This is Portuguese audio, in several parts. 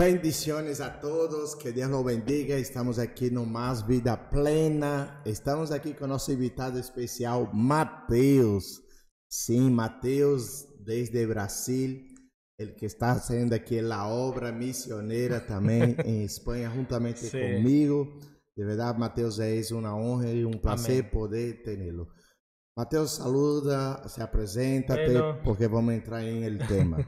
Bendiciones a todos, que Deus nos bendiga. Estamos aqui no Mais Vida Plena. Estamos aqui com nosso invitado especial, Mateus. Sim, Mateus, desde Brasil, el que está haciendo aqui a obra misionera também em Espanha, juntamente Sí. comigo. De verdade, Mateus, é uma honra um prazer Amém. poder tê-lo. Mateus, saluda, se apresenta-te, Bueno. porque vamos entrar em el tema.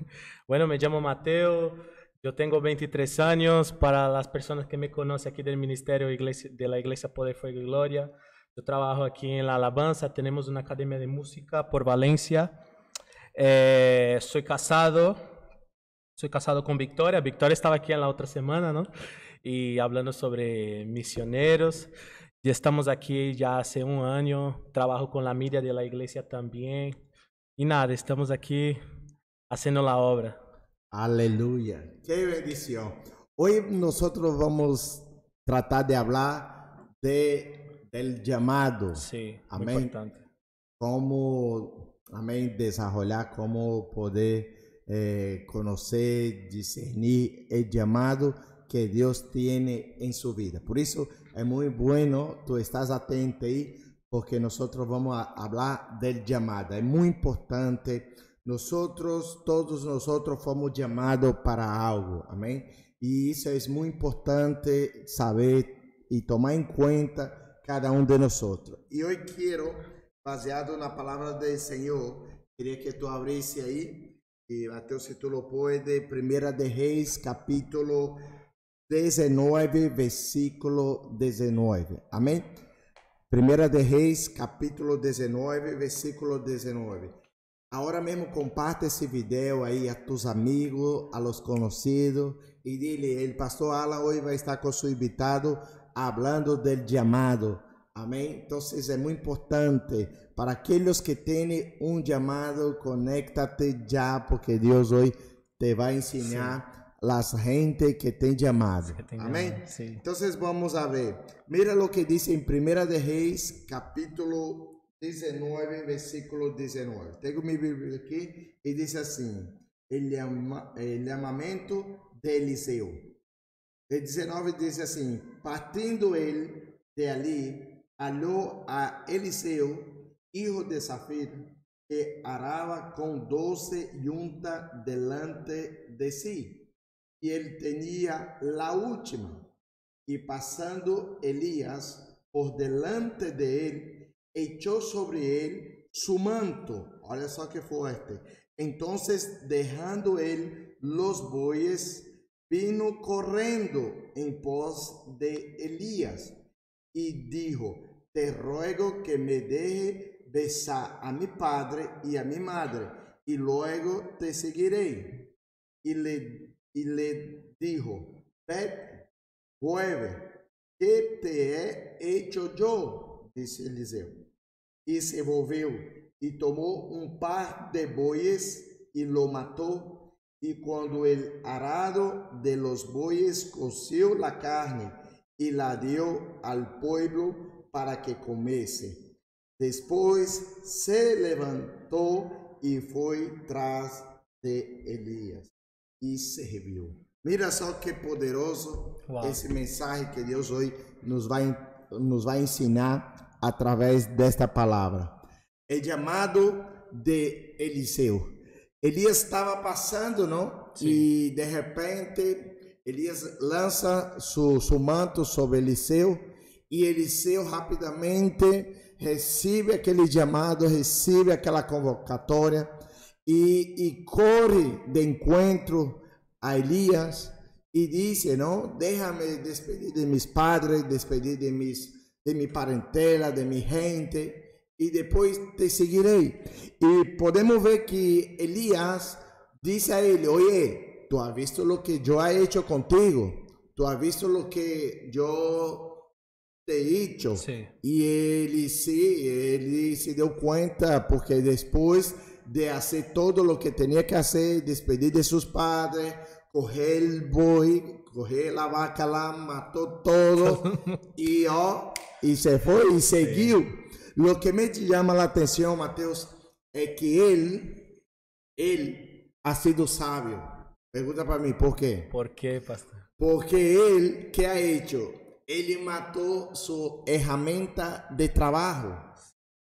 Bueno, me llamo Mateo, yo tengo 23 años. Para las personas que me conocen aquí del Ministerio de la Iglesia Poder, Fuego y Gloria, yo trabajo aquí en la alabanza, tenemos una academia de música por Valencia. Eh, soy casado, soy casado con Victoria. Victoria estaba aquí en la otra semana, ¿no? Y hablando sobre misioneros. Ya estamos aquí ya hace un año, trabajo con la media de la iglesia también. Y nada, estamos aquí haciendo la obra. Aleluya. Qué bendición. Hoy nosotros vamos a tratar de hablar de, del llamado. Sí, muy Amén. importante. Cómo, amén, desarrollar, cómo poder eh, conocer, discernir el llamado que Dios tiene en su vida. Por eso es muy bueno, tú estás atento ahí, porque nosotros vamos a hablar del llamado. Es muy importante. Nosotros, todos nosotros fomos llamados para algo, amén. Y eso es muy importante saber y tomar en cuenta cada uno de nosotros. Y hoy quiero, baseado en la palabra del Señor, quería que tú abrisse ahí. Y Mateo, si tú lo puedes, Primera de Reis, capítulo 19, versículo 19. Amén. Primera de Reis, capítulo 19, versículo 19. Ahora mesmo comparte esse vídeo aí a tus amigos, a los conhecidos e dile, el pastor Alan hoje vai estar com seu invitado hablando del llamado. Amém? Então é muito importante para aqueles que têm um chamado, conéctate já, porque Deus hoje te vai ensinar las gente que tem chamado. Amém? sí. Entonces vamos a ver. Mira lo que dice en Primera de Reis, capítulo 19, versículo 19. Tengo mi Biblia aquí y dice así, el, llama- el llamamiento de Eliseo. El 19 dice así, partiendo él de allí, halló a Eliseo, hijo de Zafir, que araba con doce yuntas delante de sí y él tenía la última. Y pasando Elías por delante de él, echó sobre él su manto. Olha só que fuerte. Entonces, dejando él los bueyes, vino corriendo en pos de Elías y dijo, te ruego que me deje besar a mi padre y a mi madre, y luego te seguiré y le, y le dijo, vete, vuelve, ¿qué te he hecho yo? Dice Eliseo. Y se volvió y tomó un par de bueyes y lo mató. Y cuando el arado de los bueyes coció la carne y la dio al pueblo para que comiese. Después se levantó y fue tras de Elías y serviu. Mira só que poderoso Uau. esse mensagem que Deus hoje nos vai, nos vai ensinar através desta palavra. É chamado de Eliseu. Elias estava passando, não? Sim. E de repente Elias lança su, su manto sobre Eliseu e Eliseu rapidamente recebe aquele chamado, recebe aquela convocatória e, e corre de encontro a Elias e disse, não, déjame despedir de mis padres, despedir de mis de mi parentela, de mi gente, y después te seguiré. Y podemos ver que Elías dice a él, oye, tú has visto lo que yo he hecho contigo, tú has visto lo que yo te he hecho. Sí. Y él sí, él se dio cuenta porque después de hacer todo lo que tenía que hacer, despedir de sus padres, coger el buey, coger la vaca, la mató todo y oh, y se fue y seguiu. Sí. Lo que me llama la atención, Mateus, es que él, él ha sido sabio. Pregunta para mí, ¿por qué? ¿Por qué, pastor? Porque él, ¿qué ha hecho? Él mató su herramienta de trabajo.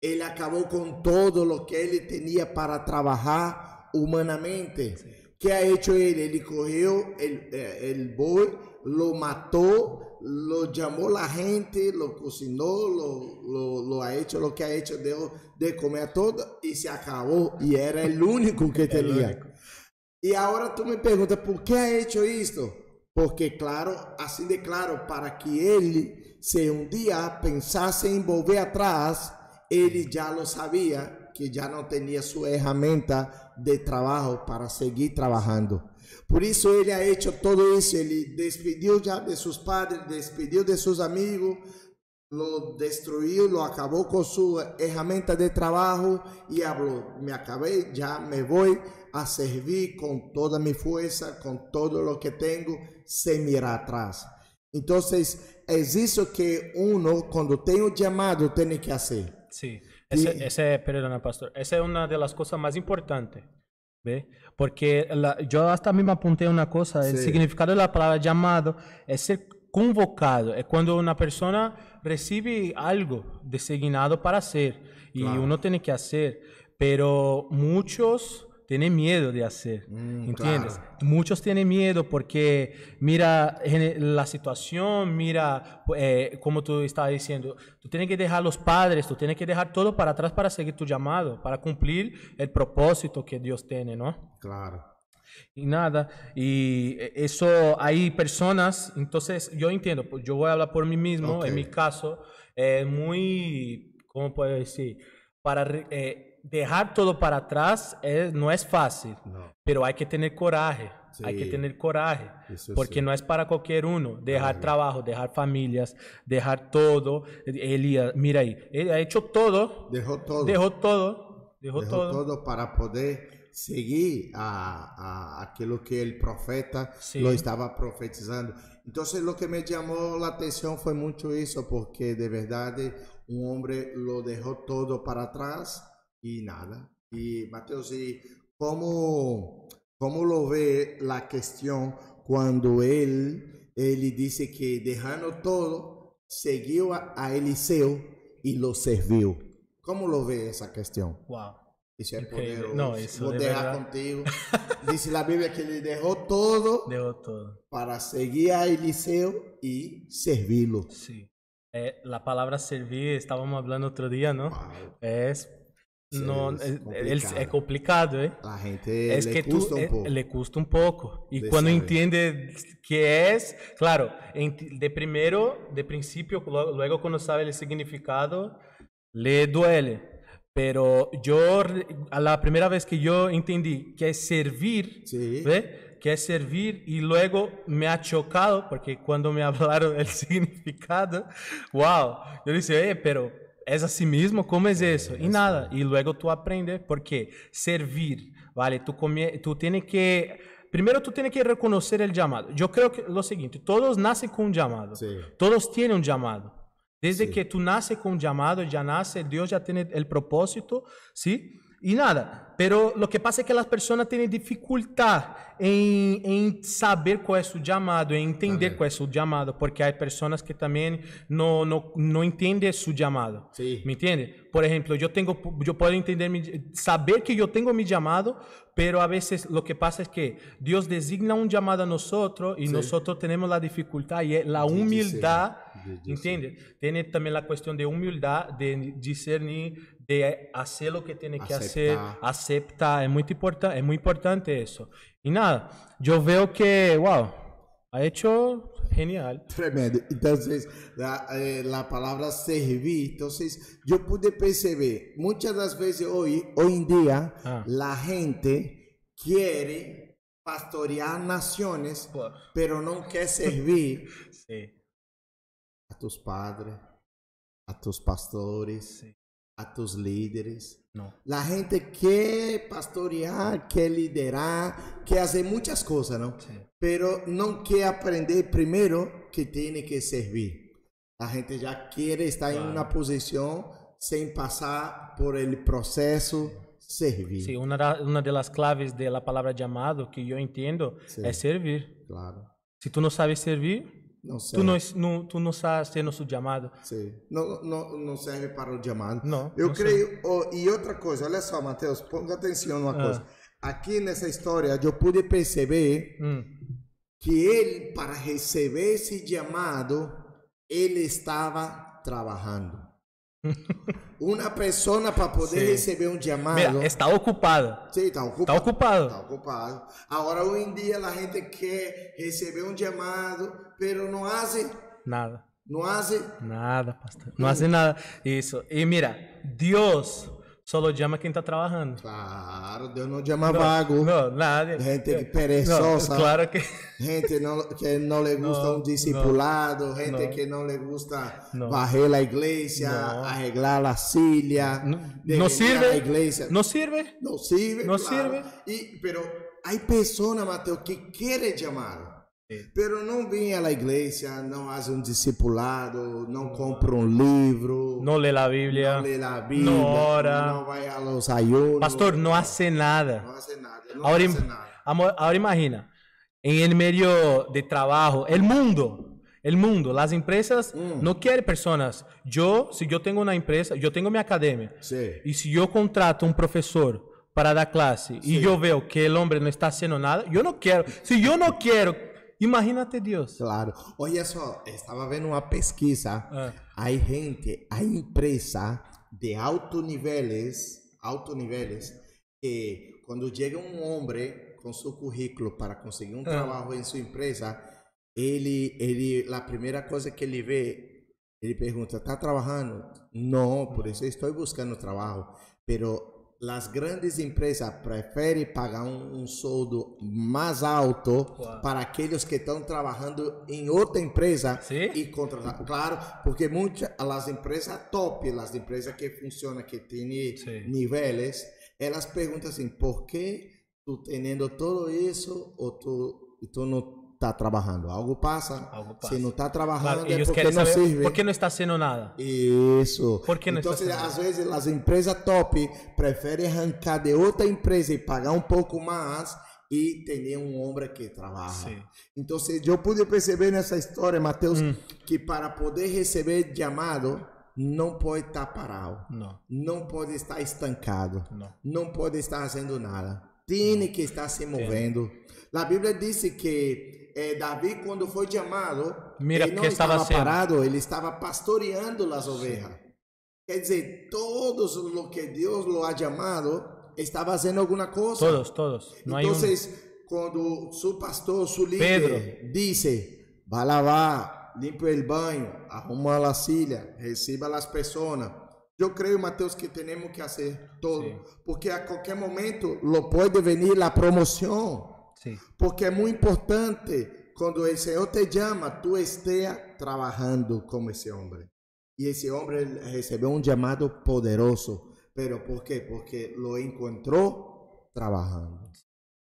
Él acabó con todo lo que él tenía para trabajar humanamente. Sí. ¿Qué ha hecho él? Él cogió el, eh, el boy, lo mató, lo llamó la gente, lo cocinó, lo, lo, ha hecho, lo que ha hecho, de comer todo y se acabó. Y era el único que tenía. Y ahora tú me preguntas, ¿por qué ha hecho esto? Porque claro, así de claro, para que él, si un día pensase en volver atrás, él ya lo sabía que já não tinha sua ferramenta de trabalho para seguir trabalhando. Por isso ele ha hecho todo isso, ele despediu já de seus padres, despediu de seus amigos, lo destruiu, lo acabou com sua ferramenta de trabalho e falou: me acabei, já me vou a servir com toda minha força, com todo o que tenho, sem mirar atrás. Então, é isso que uno, quando tem o chamado, tem que fazer. Sí, ese, ese, perdona, pastor, esa es una de las cosas más importantes, ¿ve? Porque la, yo hasta mismo apunté una cosa, el Sí. significado de la palabra llamado es ser convocado, es cuando una persona recibe algo designado para hacer y Claro. uno tiene que hacer, pero muchos tienen miedo de hacer, Mm, ¿entiendes? claro. Muchos tienen miedo porque mira la situación, mira, eh, como tú estabas diciendo, tú tienes que dejar los padres, tú tienes que dejar todo para atrás para seguir tu llamado, para cumplir el propósito que Dios tiene, ¿no? Claro. Y nada, y eso hay personas, entonces yo entiendo, pues yo voy a hablar por mí mismo, en mi caso, es muy, ¿cómo puedo decir? Para eh, dejar todo para atrás es- no es fácil, No. pero hay que tener coraje, hay que tener coraje, Eso porque sí. no es para cualquier uno, dejar Claro. trabajo, dejar familias, dejar todo. Elías, mira ahí, él ha hecho todo, Dejó todo. dejó todo, dejó, Dejó todo. todo para poder seguir a, a aquilo que el profeta Sí. lo estaba profetizando. Entonces lo que me llamó la atención fue mucho eso, porque de verdad un hombre lo dejó todo para atrás y nada. Y Mateus, ¿y cómo, cómo lo ve la cuestión cuando él, él dice que dejando todo, siguió a, a Eliseo y lo sirvió? ¿Cómo lo ve esa cuestión? Wow. É Incrível. poderoso. Não, isso Vou de verdade. contigo. Dice a Bíblia que ele derrou todo Dejó todo. para seguir a Eliseu e servi-lo. Sí. Eh, la palabra servir, estábamos hablando otro día, ¿no? Es, no, es complicado. es complicado, ¿eh? A gente es le que custa tú, eh, pouco. le cuesta un poco. Y De cuando saber. entiende qué es, claro, de primero, de principio, luego cuando sabe el significado, le duele. Pero yo, a la primera vez que yo entendí que es servir, Sí. ¿ve? Que es servir y luego me ha chocado porque cuando me hablaron el significado, wow, yo dije, eh, pero es así mismo, ¿cómo es eso? Y nada, y luego tú aprendes porque servir, ¿vale? Tú, comie- tú tienes que, primero tú tienes que reconocer el llamado. Yo creo que lo siguiente, todos nacen con un llamado, Sí. todos tienen un llamado. Desde Sí. que tú naces con un llamado, ya nace, Dios ya tiene el propósito, ¿sí? Y nada, pero lo que pasa es que las personas tienen dificultad en, en saber cuál es su llamado, en entender Amén. cuál es su llamado, porque hay personas que también no, no, no entienden su llamado. Sí. ¿Me entiende? Por ejemplo, yo tengo, yo puedo entender, mi, saber que yo tengo mi llamado, pero a veces lo que pasa es que Dios designa un llamado a nosotros y Sí. nosotros tenemos la dificultad y es la humildad, discernir, de ¿entiende? Tiene también la cuestión de humildad, de discernir, de hacer lo que tiene que hacer, Aceptar. es muy, importa, es muy importante eso. Y nada, yo veo que, wow, ha hecho genial. Tremendo. Entonces, la, eh, la palabra servir. Entonces, yo pude perceber, muchas das veces hoy, hoy en día, Ah. la gente quiere pastorear naciones, pero no quiere servir Sí, a tus padres, a tus pastores, sí, a tus líderes. no. La gente quer pastorear, quer liderar, quer fazer muitas coisas, não? Sí. Pero não quer aprender primeiro que tem que servir. A gente já quer estar em Claro. uma posição sem passar por el processo, servir. Sí, una, da- una de las claves de la palabra llamado que yo entiendo Sí. es servir. Claro. Si tú no sabes servir, Não serve. no, es- no- tú no estás haciendo su llamado. Sim. Não, não, não serve para o chamado. Não, Eu não creio. oh, e outra coisa, olha só, Mateus, ponga atenção numa Ah. coisa. Aqui nessa história, eu pude perceber Mm, que ele, para receber esse chamado, ele estava trabalhando. Uma pessoa para poder receber um chamado. Mira, está ocupado. Sim, está Está ocupado. ocupado. Está ocupado. Agora, hoje em dia, a gente quer receber um chamado, pero não hace, Nada. não hace. Nada, pastor. No hace nada. Eso. Y mira, Dios solo llama a quien está trabajando. Claro, Deus não chama vago. No, nadie. Gente No, perezosa. claro que. Gente não, que não le gusta No, um discipulado, gente no. que não le gusta No. varrer a igreja, arreglar a silla, a sirve. la igreja. No sirve. Não sirve. No claro. sirve. E, pero hay pessoas, Mateus, que querem chamar. Sí. Pero não vem à igreja, não faz um discipulado, não compra um livro, No lee la Biblia. não lê a Bíblia, no ora. não vai aos ayunos. Pastor, no hace nada. Não hace nada, não Ahora, hace nada. amor, ahora imagina, en el medio de trabajo, el mundo, el mundo, las empresas Mm. no quieren personas. Yo, si yo tengo una empresa, yo tengo mi academia, Sim. y si yo contrato un profesor para dar clase y Sí. yo veo que el hombre no está haciendo nada, yo no quiero. Si yo no quiero, imagínate Dios. Claro. Olha só, estava vendo uma pesquisa. Ah. Há gente, há empresa de alto níveis, alto níveis, que quando chega um homem com seu currículo para conseguir um Ah. trabalho em sua empresa, ele, ele, a primeira coisa que ele vê, ele pergunta: "Está trabalhando?" Não, por isso estou buscando trabalho. Pero as grandes empresas preferem pagar um, um soldo mais alto Uau. para aqueles que estão trabalhando em outra empresa Sim? e contratar. Claro, porque muitas as empresas top, as empresas que funcionam, que têm Sim. níveis, elas perguntam assim: por que tu tendo tudo isso ou tu, tu não está trabalhando? Algo passa. Algo passa. Se não está Claro, trabalhando ellos porque não saber sirve. por qué no está haciendo nada. Isso. Por que não então, está sendo? às vezes, as empresas top preferem arrancar de outra empresa e pagar um pouco mais e ter um homem que trabalha. Sim. Então, eu pude perceber nessa história, Mateus, Hum. que para poder receber chamado, não pode estar parado, No, não pode estar estancado, no. não pode estar fazendo nada. Tem que estar se movendo. A Bíblia diz que eh, Davi, quando foi chamado, Mira ele não que estava estava parado, ele estava pastoreando as ovelhas. Quer dizer, todos lo que Deus lo ha chamado, está fazendo alguma coisa. Todos, todos. Hay un... Entonces, quando su pastor, Pedro. líder, dice, va a lavar, limpia el baño, arruma la silla, reciba las personas. Eu creio, Mateus, que temos que fazer todo. Sim. Porque a qualquer momento lo pode venir a promoção. Porque é muito importante quando o Senhor te chama, tu esteja trabalhando como esse homem. E esse homem recebeu um chamado poderoso. Pero por quê? Porque lo encontrou trabalhando.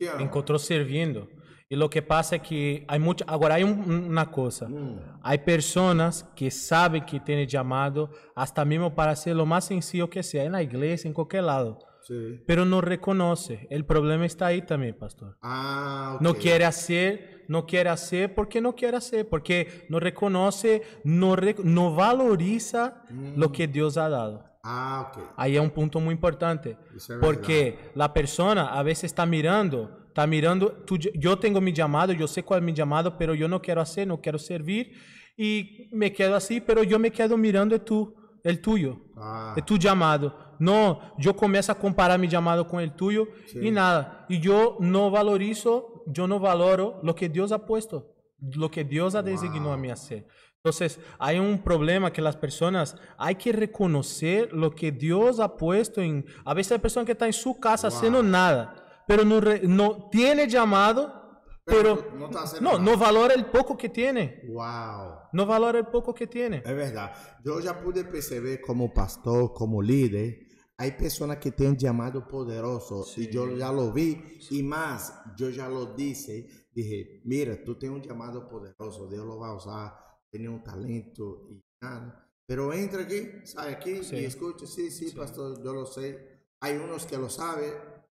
Ah. Encontrou servindo. E o que passa é que há muito. Agora, há uma coisa: hum. Mm. há pessoas que sabem que têm chamado, até mesmo para ser o mais sencillo que seja, na igreja, em qualquer lado sim. Pero no reconoce. El problema está ahí también, pastor. Ah, ok. No quiere hacer, no quiere hacer porque no quiere hacer, porque no reconoce, no, re- no valoriza lo que Dios ha dado. Ah, ok. Ahí es un punto muy importante. Es Porque la persona a veces está mirando, está mirando, tú- yo tengo mi llamado, yo sé cuál es mi llamado, pero yo no quiero hacer, no quiero servir y me quedo así, pero yo me quedo mirando el, tú, el tuyo, Ah, el tu llamado. No, yo comienzo a comparar mi llamado con el tuyo y nada. Y yo no valorizo, yo no valoro lo que Dios ha puesto, lo que Dios ha designado a mí hacer. Entonces, hay un problema que las personas, hay que reconocer lo que Dios ha puesto en... A veces hay personas que están en su casa haciendo nada, pero no, no tiene llamado, Pero pero, no no, valora el poco que tiene. Uau. No valora el poco que tiene. É verdade. Eu já pude perceber como pastor, como líder, há pessoas que têm um chamado poderoso e eu já lo vi e mais, eu já lo disse, dije, mira, tu tens um chamado poderoso, Deus lo vai usar, tem um talento e nada. Pero entra aqui, sai aqui Sim. e escute, sim, sim, pastor, eu lo sei. Hay unos que lo saben,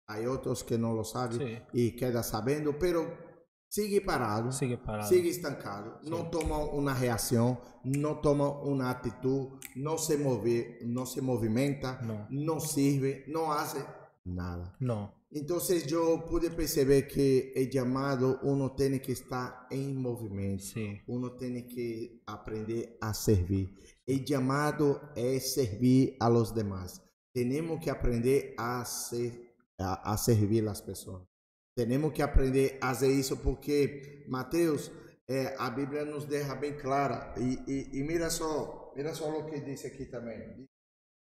hay otros que no lo saben Sí. y queda sabiendo, pero sigue parado, Sigue parado. sigue estancado, no toma una reacción, no toma una actitud, no se mueve, no se movimenta, No. no sirve, no hace nada. No. Entonces yo pude perceber que el llamado uno tiene que estar en movimiento. Sí. Uno tiene que aprender a servir. El llamado es servir a los demás. Tenemos que aprender a, ser- a, a servir a las Tenemos que aprender a hacer eso porque, Mateus, eh, a Bíblia nos deja bem clara. E, e, e mira só, mira só o que diz aqui também.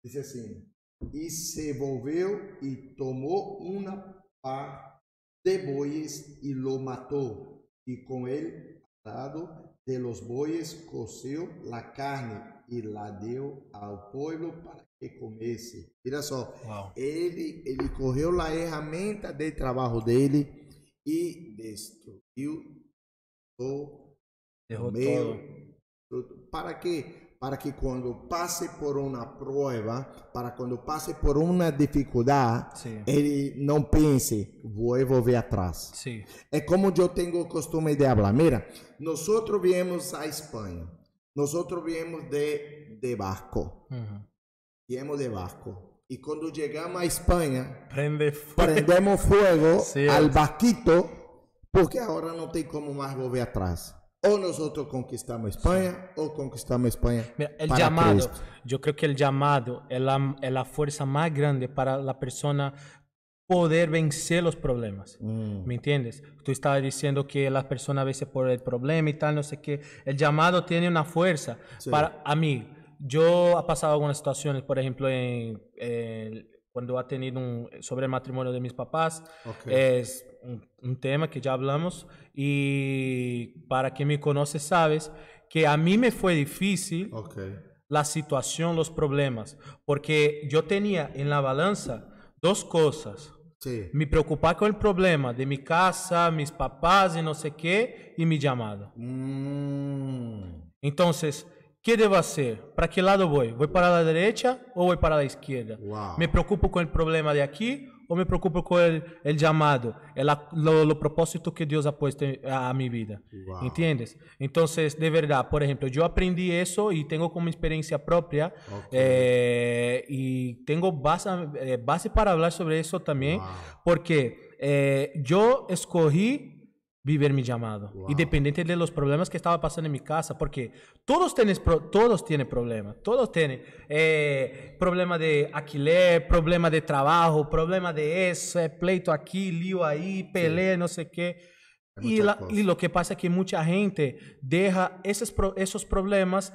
Diz assim: E se volveu e tomou uma par de bois e lo matou, e com ele, atado de los bois, coceu la carne e la deu ao povo para comesse. Mira só, Uau. ele, ele correu a ferramenta de trabalho dele e destruiu o Derrotou. meu fruto. Para que? Para que quando passe por uma prova, para quando passe por uma dificuldade, Sim. ele não pense, vou volver atrás. Sim. É como eu tenho o costume de falar. Mira, nós viemos a Espanha. Nós viemos de, de barco. Uhum. Viemos de barco. E quando chegamos a Espanha, Prende fogo. prendemos fuego Sí, al es. barquito porque ahora no tem como más volver atrás. O nosotros conquistamos España o conquistamos España Mira, el llamado, Cristo. yo creo que el llamado es la, es la fuerza más grande para la persona poder vencer los problemas. Mm, ¿Me entiendes? Tú estabas diciendo que la persona a veces por el problema y tal, no sé qué. El llamado tiene una fuerza. Sí. Para a mí, yo ha pasado algunas situaciones, por ejemplo, en, en- cuando ha tenido un, sobre el matrimonio de mis papás, es un, un tema que ya hablamos y para quien me conoce sabes que a mí me fue difícil la situación, los problemas, porque yo tenía en la balanza dos cosas. Sí. Me preocupar con el problema de mi casa, mis papás y no sé qué, y mi llamado. Mm, Entonces, ¿qué debo hacer? ¿Para qué lado voy? ¿Voy para la derecha o voy para la izquierda? wow. ¿Me preocupo con el problema de aquí o me preocupo llamado, el, a- lo, lo propósito que Dios ha puesto a, a mi vida? Wow. ¿Entiendes? Entonces, de verdad, por ejemplo, yo aprendí eso y tengo como experiencia propia Ok. eh, y tengo base, eh, base para hablar sobre también, Wow. porque eh, yo escogí vivir mi llamado, Wow. independiente de los problemas que estaba pasando en mi casa, porque todos tienen, todos tienen problemas, todos tienen eh, problema de alquiler, problema de trabajo, problema de eso, eh, pleito aquí, lío ahí, pelea, no sé qué. Y, la- y lo que pasa es que mucha gente deja esos, esos problemas,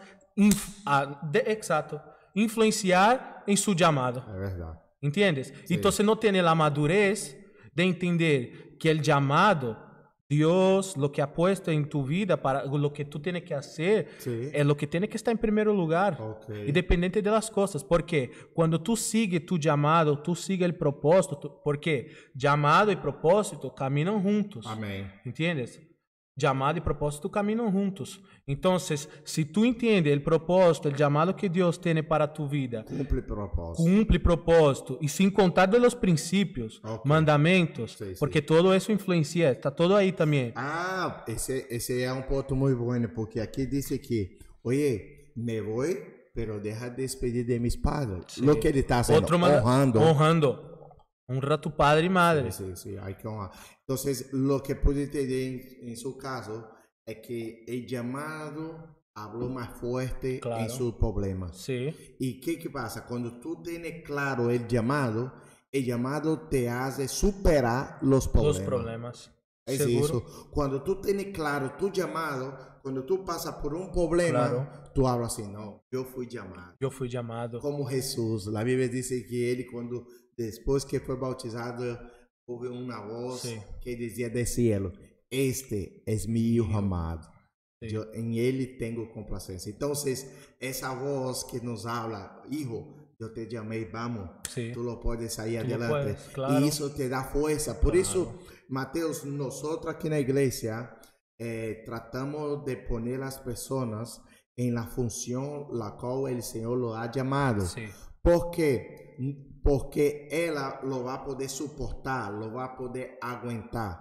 de- exacto, influenciar en su llamado. É verdade. ¿Entiendes? Entonces no tiene la madurez de entender que el llamado, Dios, lo que ha puesto en tu vida, para lo que tú tienes que hacer, Sí. es lo que tiene que estar en primer lugar, Ok. independiente de las cosas. Porque cuando tú sigues tu llamado, tú sigues el propósito, porque llamado y propósito caminan juntos. Amém. ¿Entiendes? Llamado y propósito caminan juntos. Entonces, si tú entiendes el propósito, el llamado que Dios tiene para tu vida, Cumpre propósito. cumpre propósito e sem contar de los principios, Ok. mandamentos, Sí, sí. porque todo eso influencia, está todo ahí también. Ah, esse, esse é um ponto muito bom, porque aqui disse que, oye, me vou, pero deja de despedir de mis padres. Sí. Lo que ele está haciendo, Otro manda- honrando. honrando. Honra a tu padre y madre. Sí, sí, sí, hay que honrar. Entonces, lo que pude entender en, en su caso es que el llamado habló más fuerte Claro. en sus problemas. Sí, ¿Y qué, qué pasa? Cuando tú tienes claro el llamado, el llamado te hace superar los problemas. los problemas. Es Seguro. eso. Cuando tú tienes claro tu llamado, cuando tú pasas por un problema, Claro. tú hablas así, no, yo fui llamado. Yo fui llamado. Como Jesús, la Biblia dice que él cuando, después que fue bautizado, hubo una voz Sí. que decía del cielo, este es mi hijo amado. Yo en él tengo complacencia. Entonces, esa voz que nos habla, hijo, yo te llamé, vamos, Sí. tú lo puedes salir Tú lo adelante. puedes, claro. Y eso te da fuerza. Por Claro. eso, Mateus, nosotros aquí en la iglesia eh, tratamos de poner las personas en la función la cual el Señor lo ha llamado. Sí. ¿Por qué? Porque ela lo va a poder suportar, lo va a poder aguentar.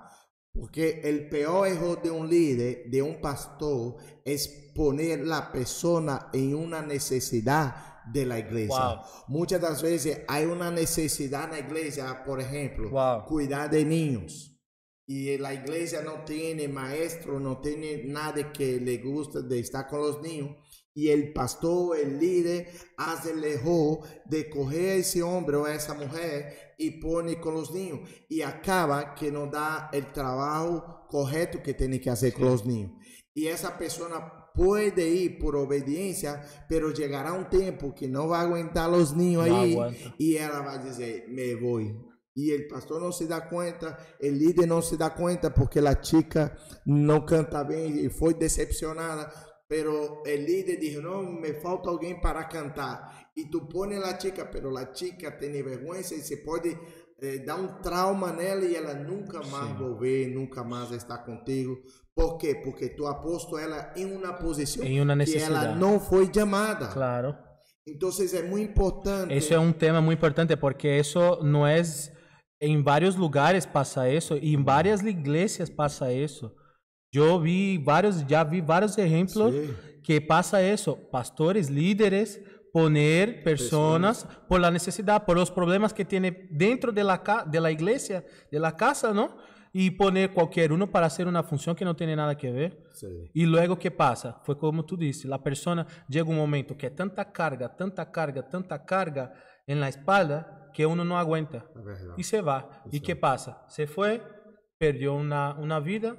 Porque el peor error de un líder, de un pastor, es poner la persona en una necesidad de la iglesia. Wow. Muchas veces hay una necesidad en la iglesia, por ejemplo, Wow. cuidar de niños. Y la iglesia no tiene maestro, no tiene nadie que le guste de estar con los niños. Y el pastor, el líder, hace el de coger a ese hombre o a esa mujer y pone con los niños. Y acaba que no da el trabajo correcto que tiene que hacer con los niños. Y esa persona puede ir por obediencia, pero llegará un tiempo que no va a aguantar los niños No ahí aguanta. y ella va a decir, me voy. Y el pastor no se da cuenta, el líder no se da cuenta porque la chica no canta bien y fue decepcionada. Pero el líder dijo, no, me falta alguien para cantar. Y tú pones la chica, pero la chica tiene vergüenza y se puede eh, dar un trauma nela y ela nunca más volver, nunca más estar contigo. ¿Por qué? Porque tú has puesto ela en una posición En una que ela no fue llamada. Claro. Entonces es muy importante. Eso es un tema muy importante porque eso no es en varios lugares pasa eso y en varias iglesias pasa eso. Yo vi varios, ya vi varios ejemplos Sí. que pasa eso, pastores, líderes poner personas por la necesidad, por los problemas que tiene dentro de la de la iglesia, de la casa, ¿no? Y poner cualquier uno para hacer una función que no tiene nada que ver. Sí. E logo que passa? Foi como tu disse, a persona chega um momento que tanta carga, tanta carga, tanta carga em la espalda que uno não aguenta Es verdad. e se vai. E que passa? Se foi, perdeu uma, uma vida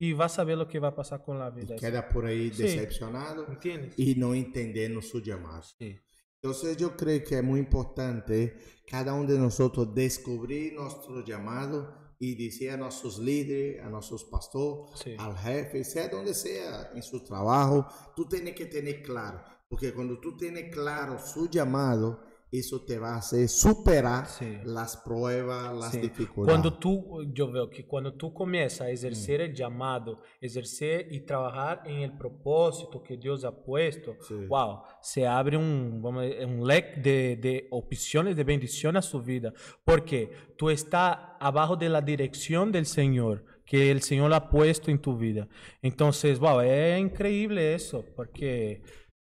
e vai saber o que vai passar com a vida. Queda por Sí. decepcionado Entende? y no entendiendo su llamado. Sim. Entonces yo creo que es muy importante cada uno de nosotros descubrir nuestro llamado y decir a nuestros líderes, a nuestros pastores, Sí. al jefe, sea donde sea, en su trabajo, tú tienes que tener claro, porque cuando tú tienes claro su llamado, eso te va a hacer superar sí. las pruebas, las sí. dificultades. Cuando tú, yo veo que cuando tú comienzas a ejercer mm. el llamado, ejercer y trabajar en el propósito que Dios ha puesto, sí. wow, se abre un, un leque de, de, opciones, de bendición a su vida, porque tú estás abajo de la dirección del Señor que el Señor ha puesto en tu vida. Entonces, wow, es increíble eso, porque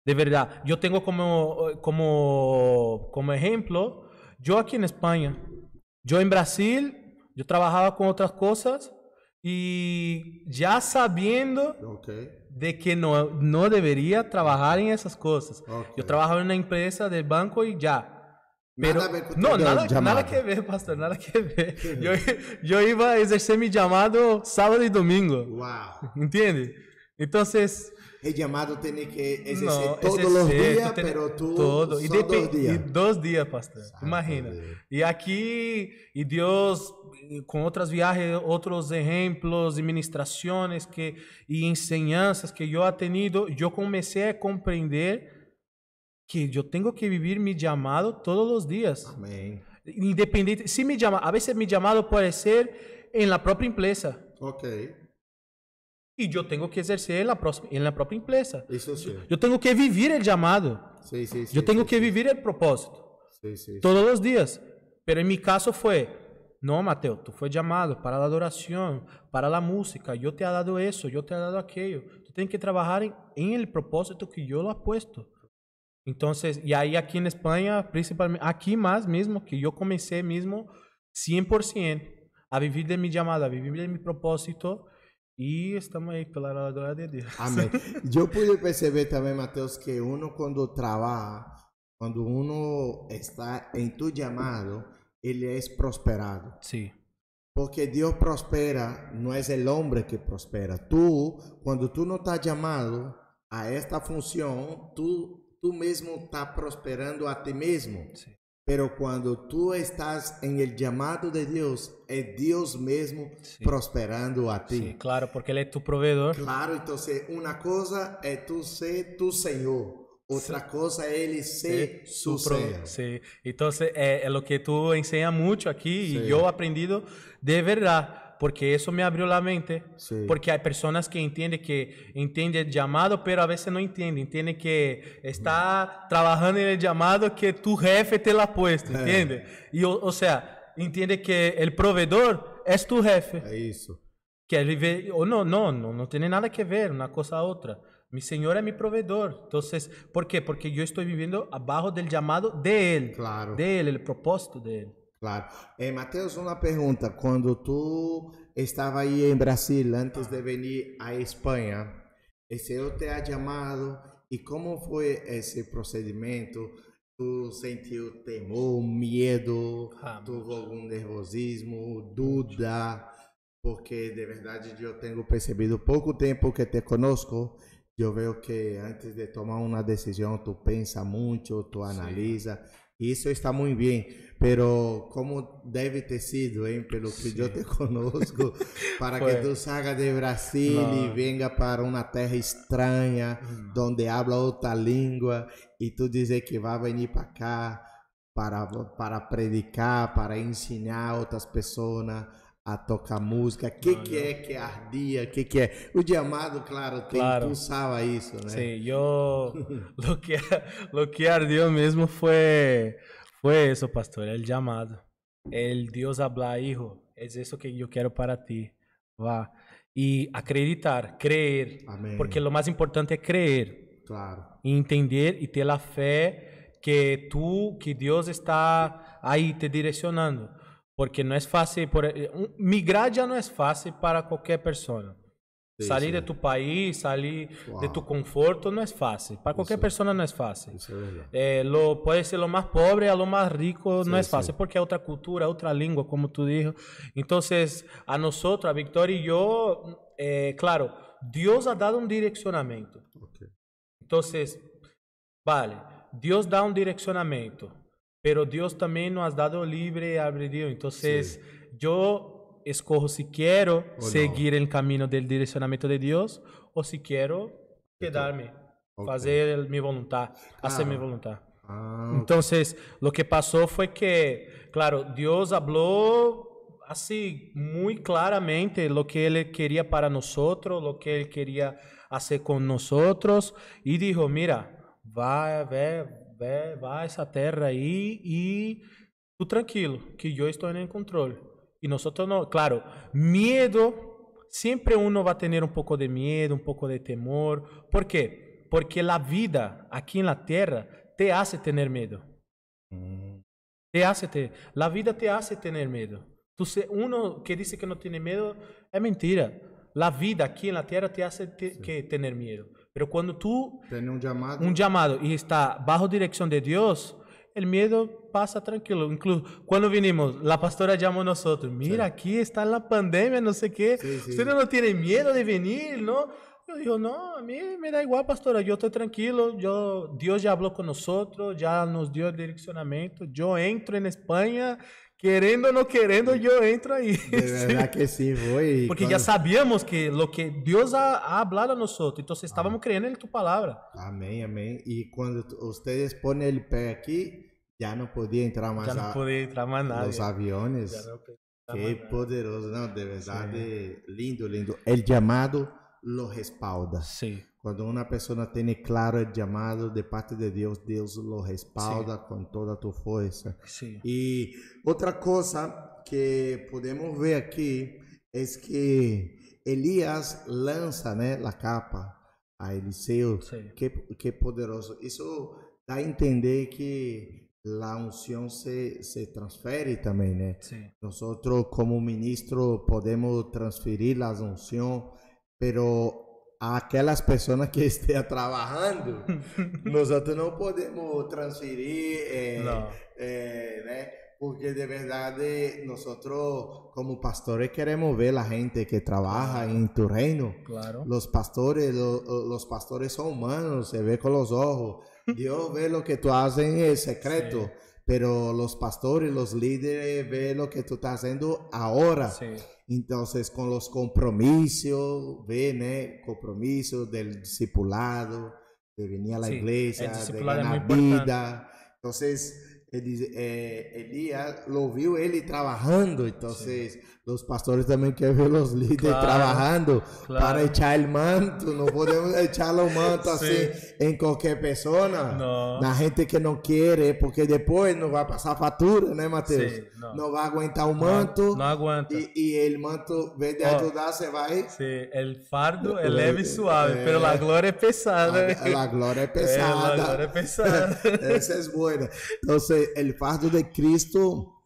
de verdad, yo tengo como, como, como ejemplo, yo aquí en España, yo en Brasil, yo trabajaba con otras cosas y ya sabiendo Ok, de que no, no debería trabajar en esas cosas. Yo trabajaba en una empresa de banco y ya. Pero, Nada no, nada, nada que ver, pastor, nada que ver. Yo, yo iba a ejercer mi llamado sábado y domingo, Wow. ¿entiende? Entonces, El llamado tiene que ejercer no, todos exercer, tú días, tienes- pero tú todo. Só depe- dos días. y dos días, pastor. Santo Imagina. Deus. Y aquí, y Dios, y con otras viajes, otros ejemplos y ministraciones que, y enseñanzas que he tenido, yo comencé a comprender que yo tengo que vivir mi llamado todos los días. Amén. Independiente, si mi llama, a veces mi llamado puede ser en la propia empresa. Ok, E eu tenho que exercer na, próxima, na própria empresa. Isso sim. Eu tenho que viver o chamado. Sim, sim, sim, eu tenho que viver o propósito. Todos os dias. Mas em meu caso foi: não, Mateo, tu foi chamado para a adoração, para a música. Eu te he dado isso, eu te he dado aquilo. Tu tem que trabalhar em, em el propósito que eu lo puesto. Então, e aí aqui na Espanha, principalmente, aqui mais mesmo, que eu comecei mesmo 100% a viver de minha chamada, a viver de meu propósito. Y estamos ahí, pela gloria de Dios. Amém. Eu pude perceber também, Mateus, que uno quando trabalha, quando uno está em tu chamado, ele é prosperado. Sí, Porque Deus prospera, não é o homem que prospera. Tu, quando tu não está chamado a esta função, tu, tu mesmo está prosperando a ti mesmo. sí. Pero quando tu estás em el chamado de Deus, é Deus mesmo Sí. prosperando a ti. Sí, claro, porque Él es tu proveedor. Claro, então uma coisa é tu ser tu Senhor, outra coisa é ele ser su Su pro- Senhor. Sí. Entonces, eh, es lo que tú enseñas mucho aquí Sí. y yo he aprendido de verdad. Porque eso me abrió la mente. Sí. Porque hay personas que entienden que entiende el llamado, pero a veces no entienden. Entienden que está trabajando en el llamado que tu jefe te lo ha puesto, ¿entiende? Y, o, o sea, entiende que el proveedor es tu jefe. É isso. Que vê, ou não, não, não, não tem nada que ver uma coisa a outra. Mi Senhor é mi proveedor. Entonces, ¿por qué? Porque yo estoy viviendo abajo del llamado de Él. Claro. De Él, el propósito de Él. Claro. Eh, Mateus, uma pergunta. Quando tu estava aí em Brasil, antes de vir à Espanha, o Senhor te ha chamado e como foi esse procedimento? Tu sentiu temor, medo, Ah, algum nervosismo, dúvida? Porque de verdade eu tenho percebido pouco tempo que te conosco, eu vejo que antes de tomar uma decisão tu pensa muito, tu analisa, e isso está muito bem. Pero como deve ter sido, hein, pelo que eu te conosco, para que tu saia de Brasil e Não. venga para uma terra estranha, donde habla outra língua, e tu dizer que vai vir para cá para, para predicar, para ensinar outras pessoas a tocar música. O que, que é que ardia? O que, que é? O chamado, claro, te Claro. impulsava isso, né? Sí, yo lo que, lo que ardió mismo fue, fue eso, pastor, el llamado. El Dios habla, hijo, es eso que yo quiero para ti. Va. Y acreditar, creer, Amém. porque lo más importante es creer. Claro. e entender e ter a fé que tu, que Deus está aí te direcionando. Porque não é fácil, por, um- migrar já não é fácil para qualquer pessoa. Sí, salir sí. de tu país, salir de Wow. tu conforto não é fácil. Para qualquer Isso. pessoa não é fácil. Isso é verdade. Eh, lo, puede ser lo más pobre a lo más rico, no Sí, es fácil, porque es otra cultura, otra lengua, como tú dijo. Entonces, a nosotros, a Victoria y yo, eh, claro, Dios ha dado un direccionamiento. Ok. Entonces, vale, Dios da un direccionamiento, pero Dios también nos ha dado libre albedrío. Entonces, yo escojo si quiero seguir el camino del direccionamiento de Dios o si quiero quedarme, Ok. fazer mi voluntad, hacer mi Claro. voluntad. Ah, Entonces, lo que pasó fue que, claro, Dios habló así muy claramente lo que Él quería para nosotros, lo que Él quería hacer con nosotros, y dijo, mira, va, ve, ve, va a esa tierra ahí y tú tranquilo, que yo estoy en el control. Y nosotros no, claro, miedo, siempre uno va a tener un poco de miedo, un poco de temor. ¿Por qué? Porque la vida aquí en la tierra te hace tener miedo. hum, Te hace te- la vida te hace tener miedo. Tú se- uno que dice que no tiene miedo es mentira. La vida aquí en la tierra te hace te- que tener miedo. Pero cuando tú tem um chamado. un llamado y está bajo dirección de Dios, el miedo pasa tranquilo. Incluso cuando vinimos, la pastora llamó a nosotros, mira, aquí está la pandemia, no sé qué. Sí, sí. Usted no tiene miedo de venir, ¿no? Yo digo, no, a mí me da igual, pastora, yo estoy tranquilo, yo, Dios ya habló con nosotros, ya nos dio el direccionamiento, yo entro en España, queriendo o no queriendo, yo entro ahí. De verdade que sim, foi. Porque quando- ya sabíamos que lo que Dios ha, ha hablado a nosotros, entonces estábamos creyendo en tu palabra. Amém, amém. E quando vocês põem ele pé aqui, já não podia entrar mais Ya no a- podía entrar más nadie. os aviões. Ya no podía entrar Que poderoso, não, de verdade, lindo, lindo. El chamado lo respalda. Sí, Quando uma pessoa tem claro o chamado de parte de Deus, Deus lo respalda com toda a tua força. sí. E outra coisa que podemos ver aqui é que Elias lança, né, a capa a Eliseu. Sí. Que, que poderoso. Isso dá a entender que a unção se, se transfere também, né? Sí. Nosotros como ministro podemos transferir la unción, pero a aquellas personas que estén trabajando, nosotros no podemos transferir, eh, No. eh, né? porque de verdad nosotros como pastores queremos ver la gente que trabaja en tu reino. Claro. Los pastores, lo- los pastores son humanos, se ve con los ojos. Dios ve lo que tú haces en el secreto, Sí. pero los pastores, los líderes ven lo que tú estás haciendo ahora. Sí. Entonces, con los compromisos, ve, ¿no? Compromisos del discipulado, de venir a la Sí, iglesia, de ganar vida. Entonces, ele, é, Elías lo viu ele trabalhando, então os pastores também querem ver os líderes claro, trabalhando claro. para echar o manto, não podemos echar o manto assim em qualquer pessoa, não. na gente que não quer, porque depois não vai passar fatura, né, Mateus? Não. vai aguentar o manto. Não, aguenta. E, o manto, vem de oh, ajudar, você vai. Sim, o fardo é leve e suave, é, mas a glória é pesada. A, a glória é pesada. É, a glória é pesada. Essa é boa. Então, o fardo de Cristo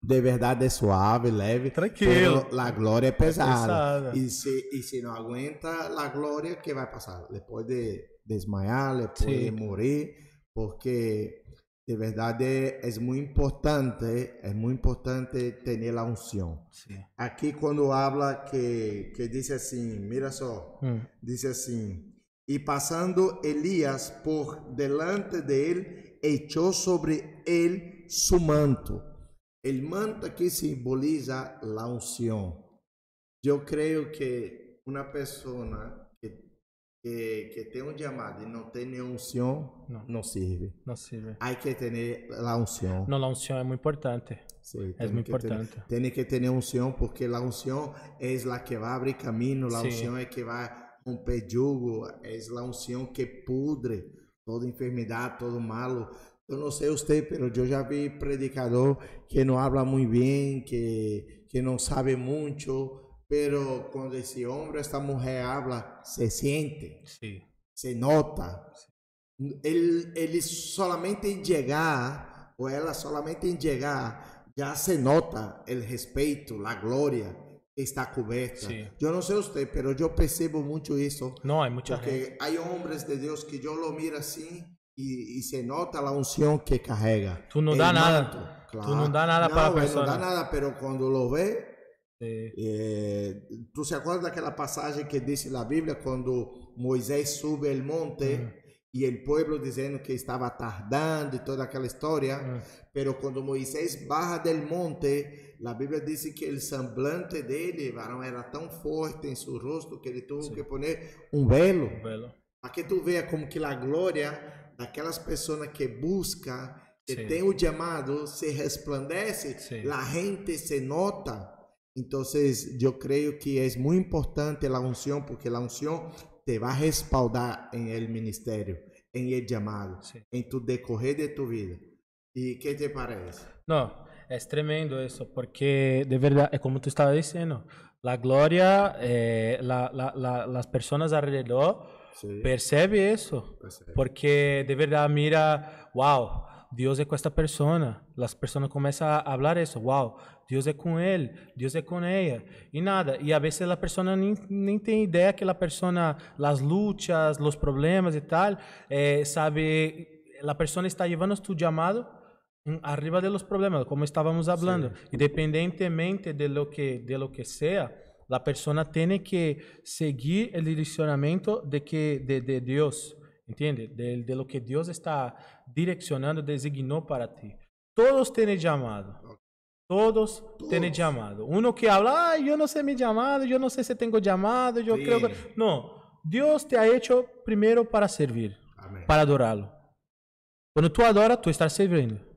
de verdade é suave, leve. Tranquilo. A glória é pesada. É pesada. E, se, e se não aguenta a glória, que vai passar? Depois de desmaiar, depois Sim. de morrer, porque de verdade é, é muito importante, é muito importante ter a unção. Sim. Aqui quando habla que, que diz assim, mira só, hum. diz assim, e passando Elias por delante de echó sobre él su manto. El manto aquí simboliza la unción. Yo creo que una persona que, que, tiene un llamado y no tiene unción no, no sirve. No sirve. Hay que tener la unción. No, la unción es muy importante. Sí, es muy importante. Tiene que tener unción porque la unción es la que va a abrir camino, la unción es que va a romper yugo, es la unción que pudre. Toda enfermidade, todo malo. Eu não sei você, mas eu já vi predicador que não habla muito bem, que, que não sabe muito, pero quando esse homem, esta mulher habla, se sente, sí. se nota. Ele, ele solamente em chegar, ou ela solamente em chegar, já se nota o respeito, a glória está cubierta. Sí. Yo no sé usted, pero yo percibo mucho eso. No, hay mucha porque gente. hay hombres de Dios que yo lo miro así y, y se nota la unción que carga. Tú no da nada. Claro. Tú no da nada no, para la persona. No da nada, pero cuando lo ve, sí. eh, tú se acuerdas de aquella pasaje que dice la Biblia cuando Moisés sube el monte. Mm. Y el pueblo diciendo que estaba tardando y toda aquella historia. Mm. Pero cuando Moisés baja del monte, a Bíblia diz que o semblante dele varão, era tão forte em seu rosto que ele teve que poner um velo. Um velo. Para que tu veja como que a glória daquelas pessoas que busca, que Sim. tem o chamado, se resplandece, Sim. a gente se nota. Então, eu creio que é muito importante a unção, porque a unção te vai respaldar em el ministério, em el chamado, Sim. em tu decorrer de tu vida. E que te parece? Não, é tremendo isso, porque de verdade, é como tu estava dizendo, a glória, eh, la, la, la, as pessoas alrededor Percebe isso? Percebe. Porque de verdade mira, wow, Deus é com esta pessoa. As pessoas começam a falar isso, wow, Deus é com ele, Deus é com ela. E nada. E a vezes a pessoa nem, nem tem ideia que a pessoa, as lutas, os problemas e tal, eh, sabe, a pessoa está levando tu chamado arriba de los problemas, como estávamos falando. Sí. Independentemente de lo que de lo que sea, La persona tiene que seguir el direccionamiento de, que, de, de Dios, ¿entiende? De, de, lo que Dios está direccionando, designó para ti. Todos tienen llamado. Todos, Todos. tienen llamado. Uno que habla, ah, yo no sé mi llamado, yo no sé si tengo llamado, yo sí. creo que... No, Dios te ha hecho primero para servir, Amén. para adorarlo. Cuando tú adoras, tú estás sirviendo.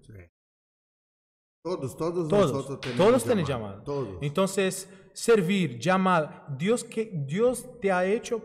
Todos, todos, todos, todos tienen llamado. Todos. Entonces, servir, llamar. Dios que Dios te ha hecho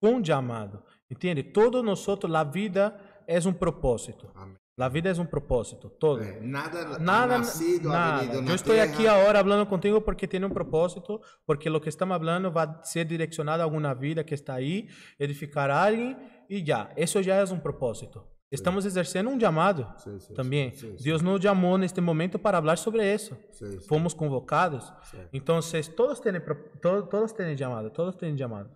con llamado. ¿Entiende? Todos nosotros, la vida es un propósito. Amén. La vida es un propósito, todo. É, nada, nada, nacido, nada. Yo estoy terra. aquí ahora hablando contigo porque tiene un propósito, porque lo que estamos hablando va a ser direccionado a alguna vida que está ahí, edificar a alguien y ya. Eso ya es un propósito. Estamos exercendo um chamado também. Deus nos chamou neste momento para falar sobre isso. Fomos convocados. Então, todos têm todos, todos têm chamado, todos têm chamado.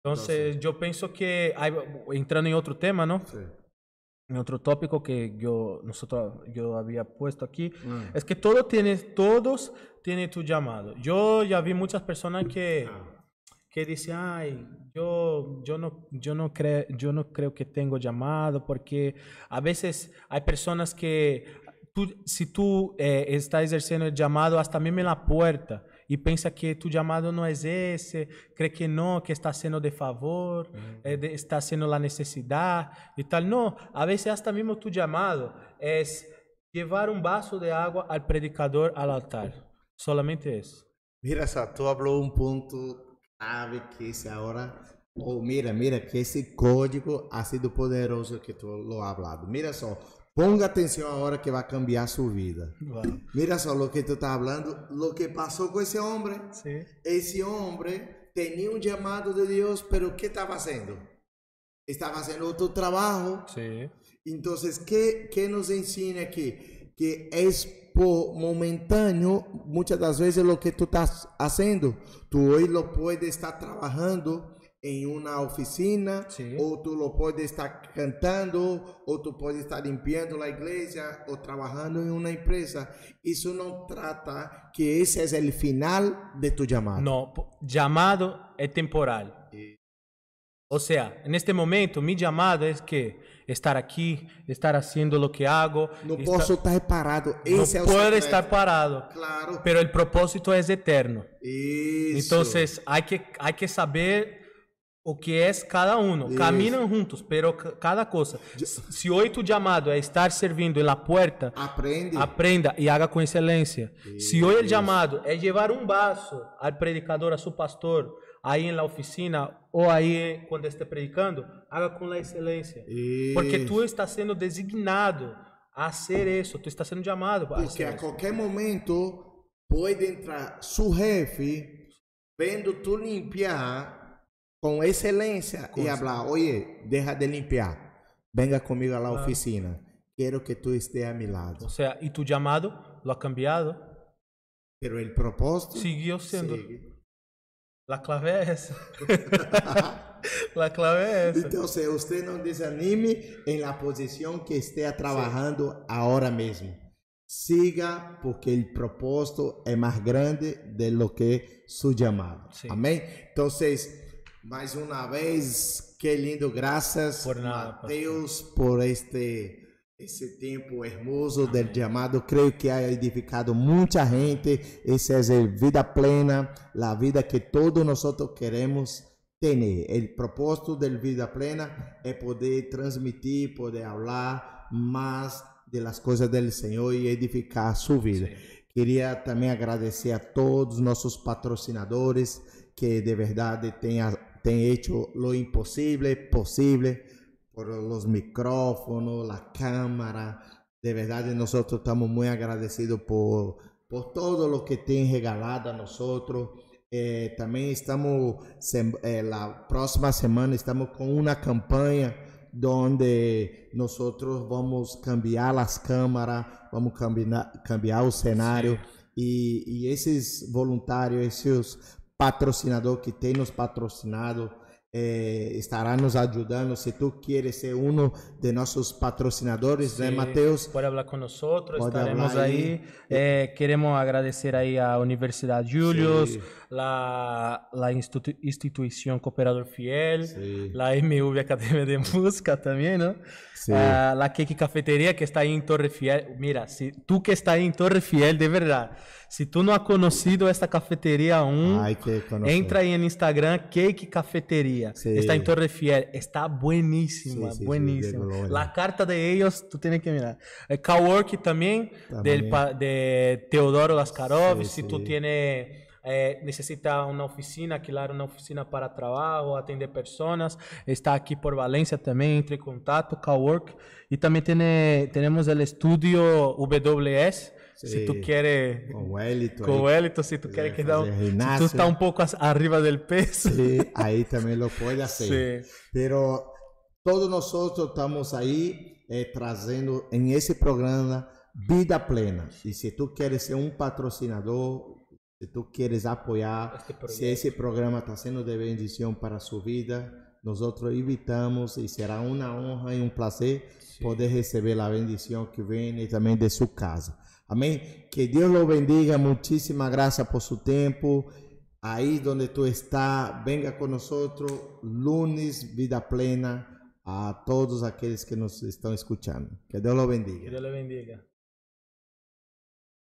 Então, eu penso que entrando em outro tema, não? Em outro tópico que eu nosotros eu havia puesto aqui, é que todo tiene, todos têm tu chamado. Eu já vi muitas pessoas que ah que dice, ay, yo, yo, no, yo, no creo, yo no creo que tengo llamado, porque a veces hay personas que, tú, si tú eh, estás ejerciendo el llamado hasta mismo en la puerta y piensa que tu llamado no es ese, cree que no, que está haciendo de favor, eh, de, está haciendo la necesidad y tal. No, a veces hasta mismo tu llamado es llevar un vaso de agua al predicador al altar. Solamente eso. Mira só, tu falou um ponto clave que esse agora, oh, mira, mira que esse código ha sido poderoso que tu lo ha hablado. Mira só, ponga atenção agora que vai cambiar sua vida. Wow. Mira só lo que tu está hablando, lo que passou com esse homem. Sí. Esse homem tinha um chamado de Deus, pero o que estava fazendo? Estava fazendo outro trabalho. Sí. Então, que que nos ensina aqui? Que é por momentâneo, muitas das vezes, o que tu estás fazendo, tu hoje pode estar trabalhando em uma oficina, Sim. ou tu lo pode estar cantando, ou tu pode estar limpando a igreja, ou trabalhando em uma empresa. Isso não trata que esse é o final de tu chamado. No, po- llamado es temporal. O sea, en este momento mi llamado es que estar aquí, estar haciendo lo que hago. Não estar- posso estar parado. no é o puedo secreto. estar parado, Claro. pero el propósito es eterno. Isso. Entonces hay que, hay que saber o que es cada. Isso. Caminan juntos, pero ca- cada cosa. Si hoy tu llamado es estar sirviendo en la puerta, aprende. aprenda y haga con excelencia. Si hoy el Isso. llamado es llevar un vaso al predicador, a su pastor, ahí en la oficina o ahí cuando esté predicando, haga con la excelencia. Porque Isso. tú estás siendo designado a hacer eso, tú estás siendo llamado a Porque a qualquer momento pode entrar su jefe vendo tu limpiar com excelência e Com falar, oye, deja de limpiar, venga comigo a la Claro. oficina, quero que tu estés a mi lado. O sea, y tu llamado lo ha cambiado, Pero el propósito siguió siendo. sigue. La clave es esa. la clave es esa. Então, se você não desanime em la posição que esteja trabalhando agora mesmo. Siga, porque o propósito é mais grande de lo que su chamado. Sim. Amém? Então, mais uma vez, que lindo, graças, Por nada, Mateus, por este esse tempo hermoso del chamado. Creio que ha edificado muita gente. Essa é a vida plena, a vida que todos nós queremos ter. O propósito da vida plena é poder transmitir, poder falar mais de las coisas do Senhor e edificar sua vida. Queria também agradecer a todos os nossos patrocinadores que de verdade têm, hecho lo impossível possível por los micrófonos, la cámara. De verdad, nosotros estamos muy agradecidos por, por todo lo que te han regalado a nosotros. Eh, también estamos, eh, la próxima semana estamos con una campaña donde nosotros vamos a cambiar las cámaras, vamos a cambiar, cambiar el escenario. Sí. Y, y, esos voluntarios, esos patrocinadores que tienen patrocinado, eh, estará nos ajudando. Se tu queres ser um de nossos patrocinadores, Sí, Mateus? Puede hablar con nosotros, Puede estaremos ahí. ahí. Eh, queremos agradecer ahí a Universidad Julius, Sí. la, la institu- institución Cooperador Fiel, Sí. la MV Academia de Música también, ¿no? Ah, la Cake Cafetería que está ahí en Torre Fiel. Mira, si tú que estás ahí en Torre Fiel, de verdad, si tú no has conocido esta cafetería aún, Hay que conocer. Entra aí no Instagram, Cake Cafetería. Sí. Está en Torre Fiel. Está buenísima, Sí, sí, buenísima. La carta de ellos, tú tienes que mirar. El Cowork también, También. Del, pa- de Teodoro si tú sí. tienes, eh, necesita una oficina, alquilar una oficina para trabajo, atender personas, está aquí por Valencia también, entre en contacto, Cowork. Y también tiene, tenemos el estudio WS. Si Sí. tú quieres Com o Wellington. com o aí, Wellington, se tu quiser quer que dá um, fazer se tu está um pouco arriba del peso. Sí, ahí también lo puede hacer. Sí. Pero todos nosotros estamos ahí eh, trazendo en ese programa Vida Plena. Y si tú quieres ser un patrocinador, si tú quieres apoyar, Este si ese programa está siendo de bendición para su vida, nosotros invitamos y será una honra y un placer poder receber la bendición que viene también de su casa. Amén. Que Dios lo bendiga. Muchísimas gracias por su tiempo. Ahí donde tú estás, venga con nosotros. Lunes, vida plena. A todos aquellos que nos están escuchando. Que Dios lo bendiga. Que Deus lhe bendiga.